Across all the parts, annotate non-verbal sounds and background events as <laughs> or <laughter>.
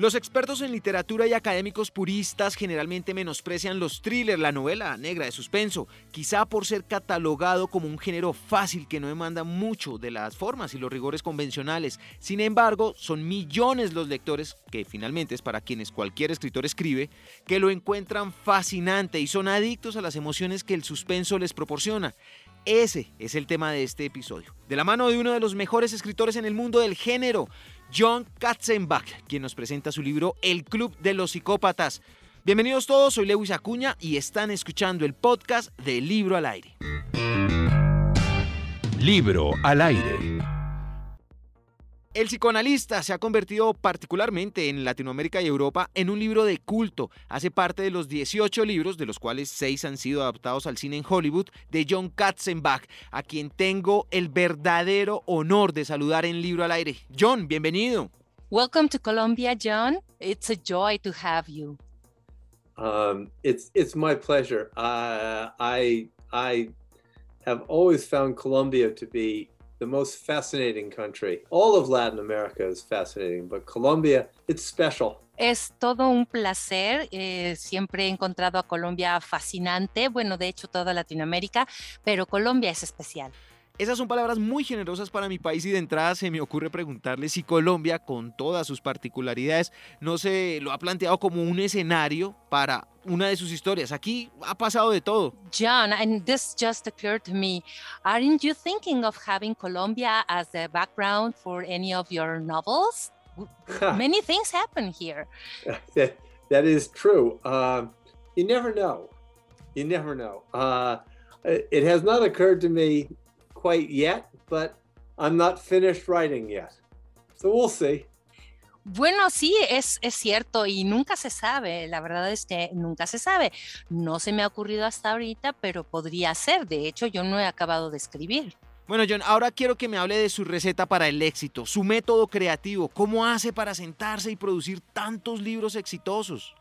Los expertos en literatura y académicos puristas generalmente menosprecian los thrillers, la novela negra de suspenso, quizá por ser catalogado como un género fácil que no demanda mucho de las formas y los rigores convencionales. Sin embargo, son millones los lectores, que finalmente es para quienes cualquier escritor escribe, que lo encuentran fascinante y son adictos a las emociones que el suspenso les proporciona. Ese es el tema de este episodio. De la mano de uno de los mejores escritores en el mundo del género, John Katzenbach, quien nos presenta su libro El Club de los Psicópatas. Bienvenidos todos, soy Lewis Acuña y están escuchando el podcast de Libro al Aire. Libro al Aire. El psicoanalista se ha convertido particularmente en Latinoamérica y Europa en un libro de culto. Hace parte de los 18 libros, de los cuales 6 han sido adaptados al cine en Hollywood, de John Katzenbach, a quien tengo el verdadero honor de saludar en Libro al Aire. John, bienvenido. Welcome to Colombia, John. It's a joy to have you. Um, it's it's my pleasure. Uh, I I have always found Colombia to be the most fascinating country. All of Latin America is fascinating, but Colombia, it's special. Es todo un placer. Eh, siempre he encontrado a Colombia fascinante. Bueno, de hecho, toda Latinoamérica, pero Colombia es especial. Esas son palabras muy generosas para mi país y de entrada se me ocurre preguntarle si Colombia, con todas sus particularidades, no se lo ha planteado como un escenario para una de sus historias. Aquí ha pasado de todo. John, and this just occurred to me. Aren't you thinking of having Colombia as the background for any of your novels? <laughs> Many things happen here. <laughs> that, that is true. Uh, you never know. You never know. Uh, it has not occurred to me quite yet, but I'm not finished writing yet. So we'll see. Bueno, sí, es, es cierto y nunca se sabe, la verdad es que nunca se sabe. No se me ha ocurrido hasta ahorita, pero podría ser. De hecho, yo no he acabado de escribir. Bueno, John, ahora quiero que me hable de su receta para el éxito, su método creativo, cómo hace para sentarse y producir tantos libros exitosos.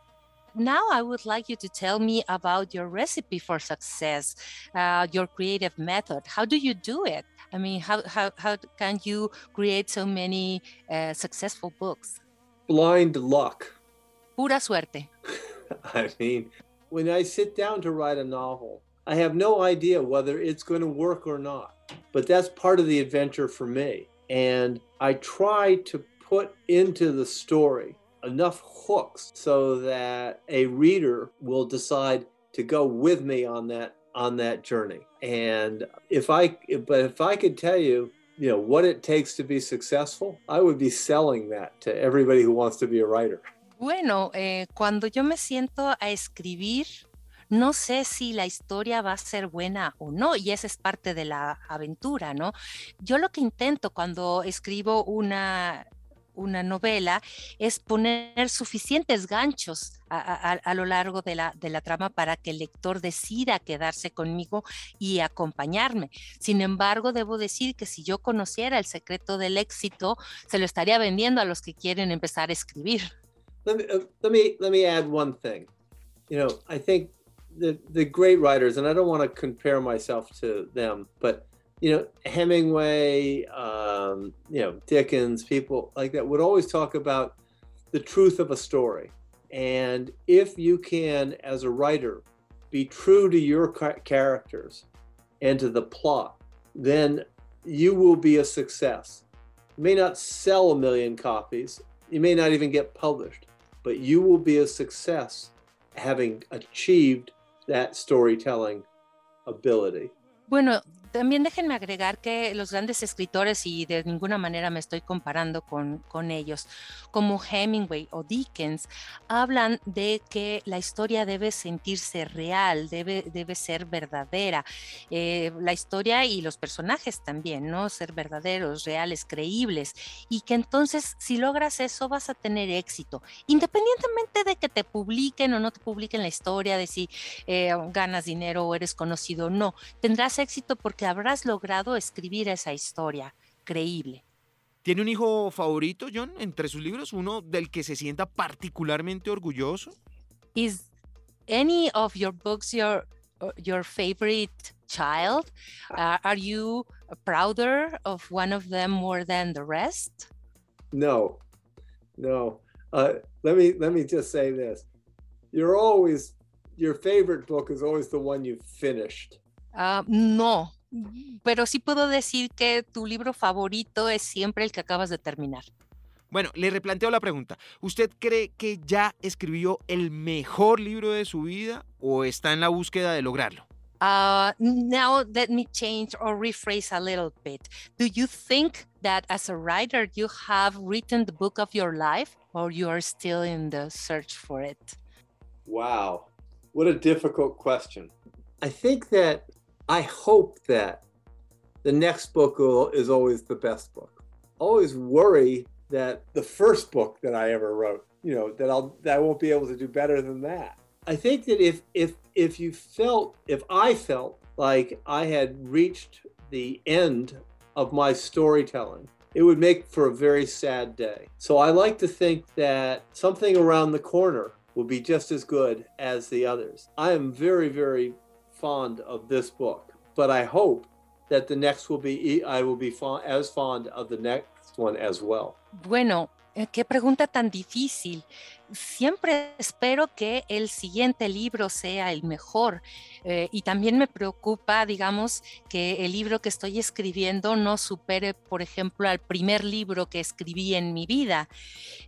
Now, I would like you to tell me about your recipe for success, uh, your creative method. How do you do it? I mean, how, how, how can you create so many uh, successful books? Blind luck. Pura suerte. <laughs> I mean, when I sit down to write a novel, I have no idea whether it's going to work or not. But that's part of the adventure for me. And I try to put into the story enough hooks so that a reader will decide to go with me on that on that journey. And if I but if I could tell you, you know, what it takes to be successful, I would be selling that to everybody who wants to be a writer. Bueno, eh, cuando yo me siento a escribir, no sé si la historia va a ser buena o no, y esa es parte de la aventura, ¿no? Yo lo que intento cuando escribo una una novela es poner suficientes ganchos a, lo largo de la, de la, trama para que el lector decida quedarse conmigo y acompañarme. Sin embargo, debo decir que si yo conociera el secreto del éxito, se lo estaría vendiendo a los que quieren empezar a escribir. Let me, uh, let me, let me add one thing. You know, I think the, the great writers, and I don't want to compare myself to them, but you know, Hemingway, um, you know, Dickens, people like that would always talk about the truth of a story. And if you can, as a writer, be true to your characters and to the plot, then you will be a success. You may not sell a million copies, you may not even get published, but you will be a success having achieved that storytelling ability. Bueno, También déjenme agregar que los grandes escritores, y de ninguna manera me estoy comparando con, con, ellos, como Hemingway o Dickens, hablan de que la historia debe sentirse real, debe, debe ser verdadera. Eh, la historia y los personajes también, ¿no? Ser verdaderos, reales, creíbles. Y que entonces, si logras eso, vas a tener éxito, independientemente de que te publiquen o no te publiquen la historia, de si eh, ganas dinero o eres conocido o no. Tendrás éxito porque que habrás logrado escribir esa historia creíble. ¿Tiene un hijo favorito, John, entre sus libros? ¿Uno del que se sienta particularmente orgulloso? Is any of your books your, uh, your favorite child? Uh, are you prouder of one of them more than the rest? No, no. uh, let me let me just say this: you're always your favorite book is always the one you've finished. Uh, no, pero sí puedo decir que tu libro favorito es siempre el que acabas de terminar. Bueno, le replanteo la pregunta. ¿Usted cree que ya escribió el mejor libro de su vida o está en la búsqueda de lograrlo? Uh, now let me change or rephrase a little bit. Do you think that as a writer you have written the book of your life or you are still in the search for it? Wow. What a difficult question. I think that I hope that the next book will, is always the best book. Always worry that the first book that I ever wrote, you know, that I'll that I won't be able to do better than that. I think that if if if you felt if I felt like I had reached the end of my storytelling, it would make for a very sad day. So I like to think that something around the corner will be just as good as the others. I am very very fond of this book, but I hope that the next will be I will be as fond of the next one as well. Bueno, eh, qué pregunta tan difícil. Siempre espero que el siguiente libro sea el mejor eh, y también me preocupa, digamos, que el libro que estoy escribiendo no supere, por ejemplo, al primer libro que escribí en mi vida.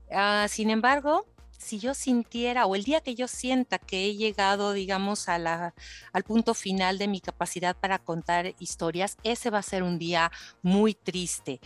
Uh, sin embargo, si yo sintiera o el día que yo sienta que he llegado, digamos, a la, al punto final de mi capacidad para contar historias, ese va a ser un día muy triste.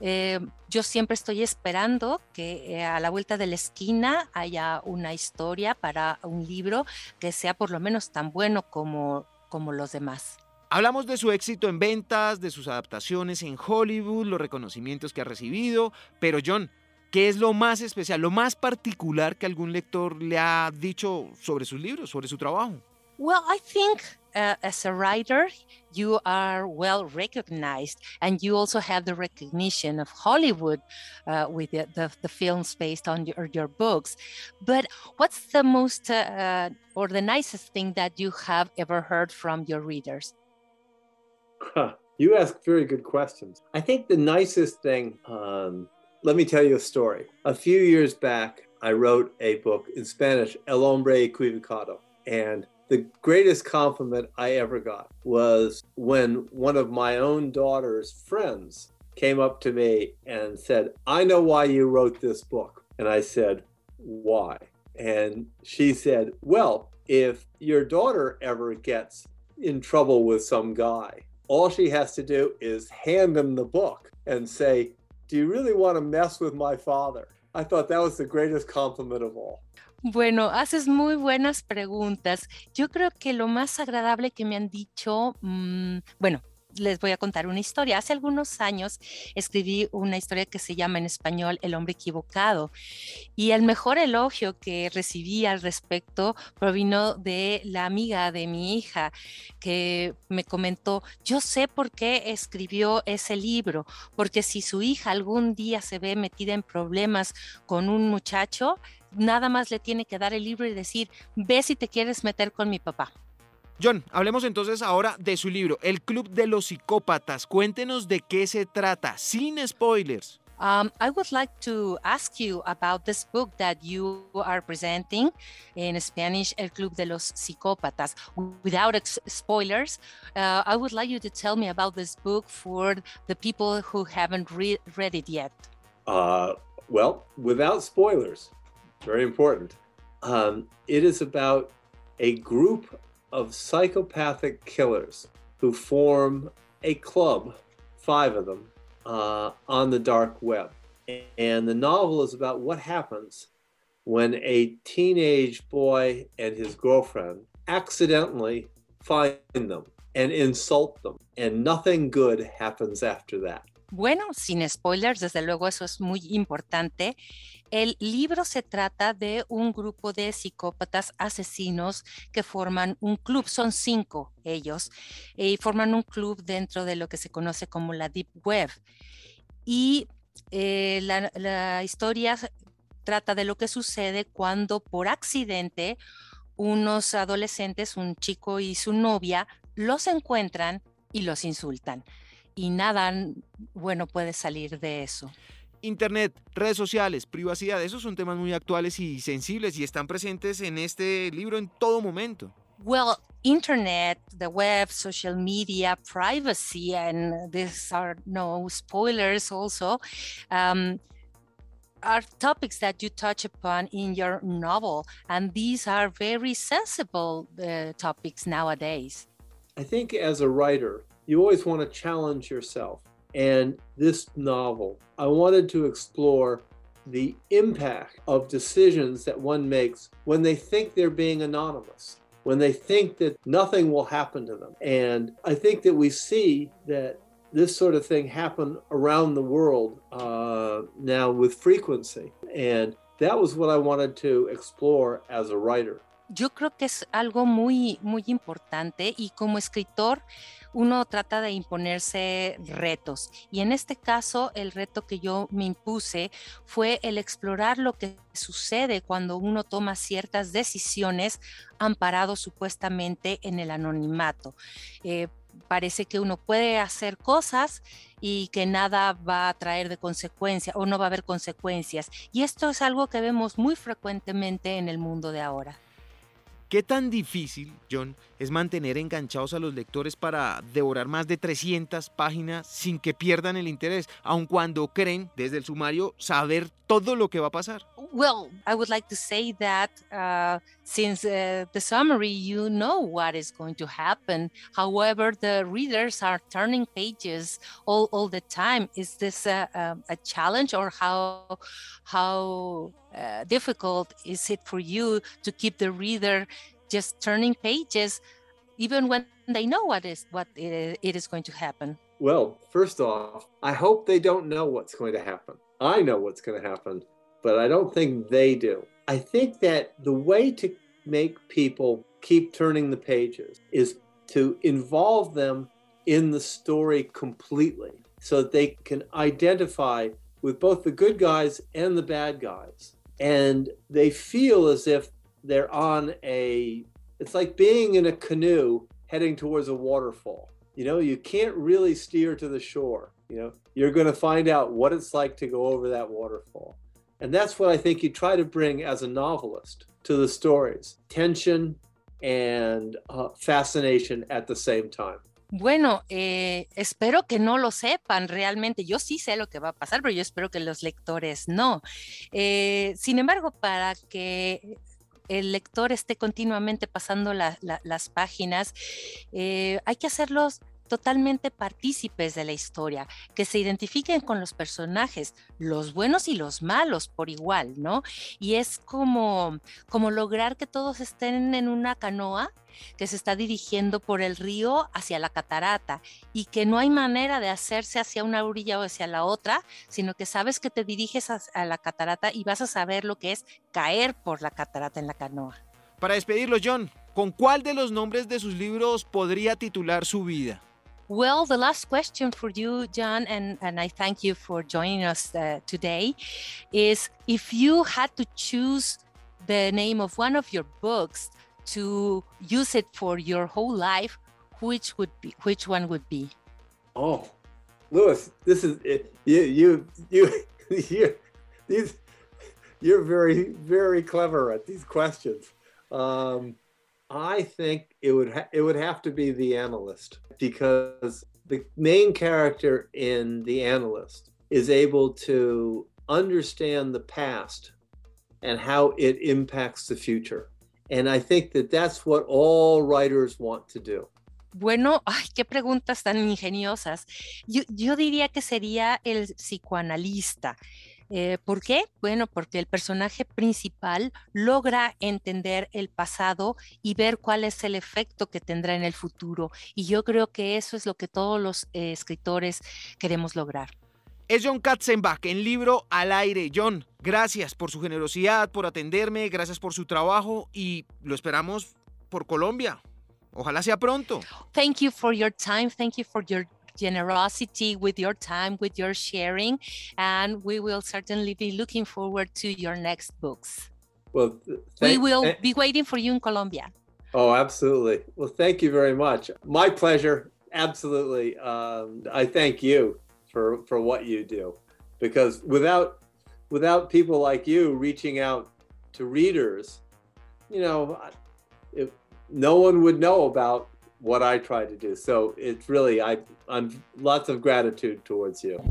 Eh, yo siempre estoy esperando que eh, a la vuelta de la esquina haya una historia para un libro que sea por lo menos tan bueno como, como los demás. Hablamos de su éxito en ventas, de sus adaptaciones en Hollywood, los reconocimientos que ha recibido, pero John, ¿Qué es lo más especial, lo más particular que algún lector le ha dicho sobre sus libros, sobre su trabajo? Well, I think uh, as a writer, you are well recognized, and you also have the recognition of Hollywood uh, with the, the, the, films based on your, your, books. But what's the most uh, or the nicest thing that you have ever heard from your readers? Huh. You ask very good questions. I think the nicest thing um, let me tell you a story. A few years back, I wrote a book in Spanish, El Hombre Equivocado. And the greatest compliment I ever got was when one of my own daughter's friends came up to me and said, I know why you wrote this book. And I said, Why? And she said, Well, if your daughter ever gets in trouble with some guy, all she has to do is hand him the book and say, Do you really want to mess with my father? I thought that was the greatest compliment of all. Bueno, haces muy buenas preguntas. Yo creo que lo más agradable que me han dicho, mmm, bueno, les voy a contar una historia. Hace algunos años escribí una historia que se llama en español El hombre equivocado y el mejor elogio que recibí al respecto provino de la amiga de mi hija que me comentó, yo sé por qué escribió ese libro, porque si su hija algún día se ve metida en problemas con un muchacho, nada más le tiene que dar el libro y decir, ve si te quieres meter con mi papá. John, hablemos entonces ahora de su libro, El Club de los Psicópatas. Cuéntenos de qué se trata, sin spoilers. Um, I would like to ask you about this book that you are presenting in Spanish, El Club de los Psicópatas. Without spoilers, uh, I would like you to tell me about this book for the people who haven't re read it yet. Uh, well, without spoilers, very important. Um, it is about a group of psychopathic killers who form a club, five of them, uh, on the dark web. And the novel is about what happens when a teenage boy and his girlfriend accidentally find them and insult them, and nothing good happens after that. Bueno, sin spoilers, desde luego eso es muy importante. El libro se trata de un grupo de psicópatas asesinos que forman un club, son cinco ellos, y forman un club dentro de lo que se conoce como la Deep Web. Y eh, la, la historia trata de lo que sucede cuando por accidente unos adolescentes, un chico y su novia, los encuentran y los insultan y nada bueno puede salir de eso. Internet, redes sociales, privacidad, esos son temas muy actuales y sensibles y están presentes en este libro en todo momento. Well, internet, the web, social media, privacy, and these are no spoilers also, um, are topics that you touch upon in your novel. And these are very sensible uh, topics nowadays. I think as a writer, you always want to challenge yourself. And this novel, I wanted to explore the impact of decisions that one makes when they think they're being anonymous, when they think that nothing will happen to them. And I think that we see that this sort of thing happen around the world uh, now with frequency. And that was what I wanted to explore as a writer. Yo creo que es algo muy, muy importante y como escritor uno trata de imponerse retos. Y en este caso, el reto que yo me impuse fue el explorar lo que sucede cuando uno toma ciertas decisiones amparado supuestamente en el anonimato. Eh, parece que uno puede hacer cosas y que nada va a traer de consecuencia o no va a haber consecuencias. Y esto es algo que vemos muy frecuentemente en el mundo de ahora. ¿Qué tan difícil, John, es mantener enganchados a los lectores para devorar más de 300 páginas sin que pierdan el interés, aun cuando creen desde el sumario saber todo lo que va a pasar? Well, I would like to say that uh, since uh, the summary, you know what is going to happen. However, the readers are turning pages all, the time. Is this a, a, a challenge or how, how uh, difficult is it for you to keep the reader just turning pages even when they know what is what it is going to happen? Well first off i hope they don't know what's going to happen. I know what's going to happen but i don't think they do. I think that the way to make people keep turning the pages is to involve them in the story completely so that they can identify with both the good guys and the bad guys and they feel as if they're on a it's like being in a canoe heading towards a waterfall. You know you can't really steer to the shore you know. You're going to find out what it's like to go over that waterfall. And that's what i think you try to bring as a novelist to the stories tension and uh, fascination at the same time Bueno, eh, espero que no lo sepan realmente. Yo sí sé lo que va a pasar, pero yo espero que los lectores no. Eh, sin embargo, para que el lector esté continuamente pasando las páginas, eh, hay que hacerlos totalmente partícipes de la historia, que se identifiquen con los personajes, los buenos y los malos por igual, ¿no? Y es como, como lograr que todos estén en una canoa que se está dirigiendo por el río hacia la catarata y que no hay manera de hacerse hacia una orilla o hacia la otra, sino que sabes que te diriges a, la catarata y vas a saber lo que es caer por la catarata en la canoa. Para despedirlo, John, ¿con cuál de los nombres de sus libros podría titular su vida? Well, the last question for you, John, and, and I thank you for joining us uh, today, is if you had to choose the name of one of your books to use it for your whole life, which would be which one would be? Oh, Lewis, this is you you you <laughs> you these you're very very clever at these questions. Um, I think it would ha- it would have to be the analyst because the main character in the analyst is able to understand the past and how it impacts the future. And I think that that's what all writers want to do. Bueno, <laughs> ay, qué preguntas tan ingeniosas. Yo, yo diría que sería el psicoanalista. Eh, ¿Por qué? Bueno, porque el personaje principal logra entender el pasado y ver cuál es el efecto que tendrá en el futuro. Y yo creo que eso es lo que todos los eh, escritores queremos lograr. Es John Katzenbach en libro Al aire. John, gracias por su generosidad, por atenderme, gracias por su trabajo y lo esperamos por Colombia. Ojalá sea pronto. Thank you for your time. Thank you for your generosity with your time, with your sharing, and we will certainly be looking forward to your next books. Well, we will be waiting for you in Colombia. Oh, absolutely. Well, thank you very much. My pleasure. Absolutely. Um, I thank you for for what you do. because without without people like you reaching out to readers, you know, if no one would know about what I try to do. So it's really I I'm lots of gratitude towards you.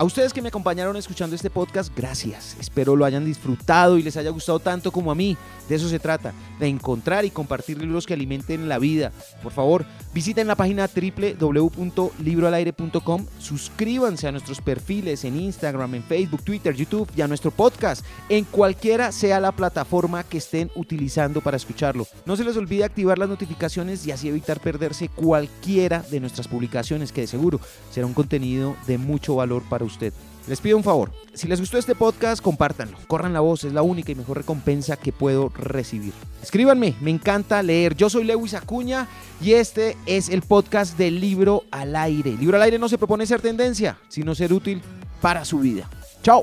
A ustedes que me acompañaron escuchando este podcast, gracias. Espero lo hayan disfrutado y les haya gustado tanto como a mí. De eso se trata, de encontrar y compartir libros que alimenten la vida. Por favor, visiten la página www.libroalaire.com, suscríbanse a nuestros perfiles en Instagram, en Facebook, Twitter, YouTube y a nuestro podcast, en cualquiera sea la plataforma que estén utilizando para escucharlo. No se les olvide activar las notificaciones y así evitar perderse cualquiera de nuestras publicaciones, que de seguro será un contenido de mucho valor para usted. Les pido un favor, si les gustó este podcast, compártanlo, corran la voz, es la única y mejor recompensa que puedo recibir. Escríbanme, me encanta leer. Yo soy Lewis Acuña y este es el podcast del libro al aire. libro al aire no se propone ser tendencia, sino ser útil para su vida. Chao.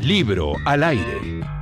Libro al aire.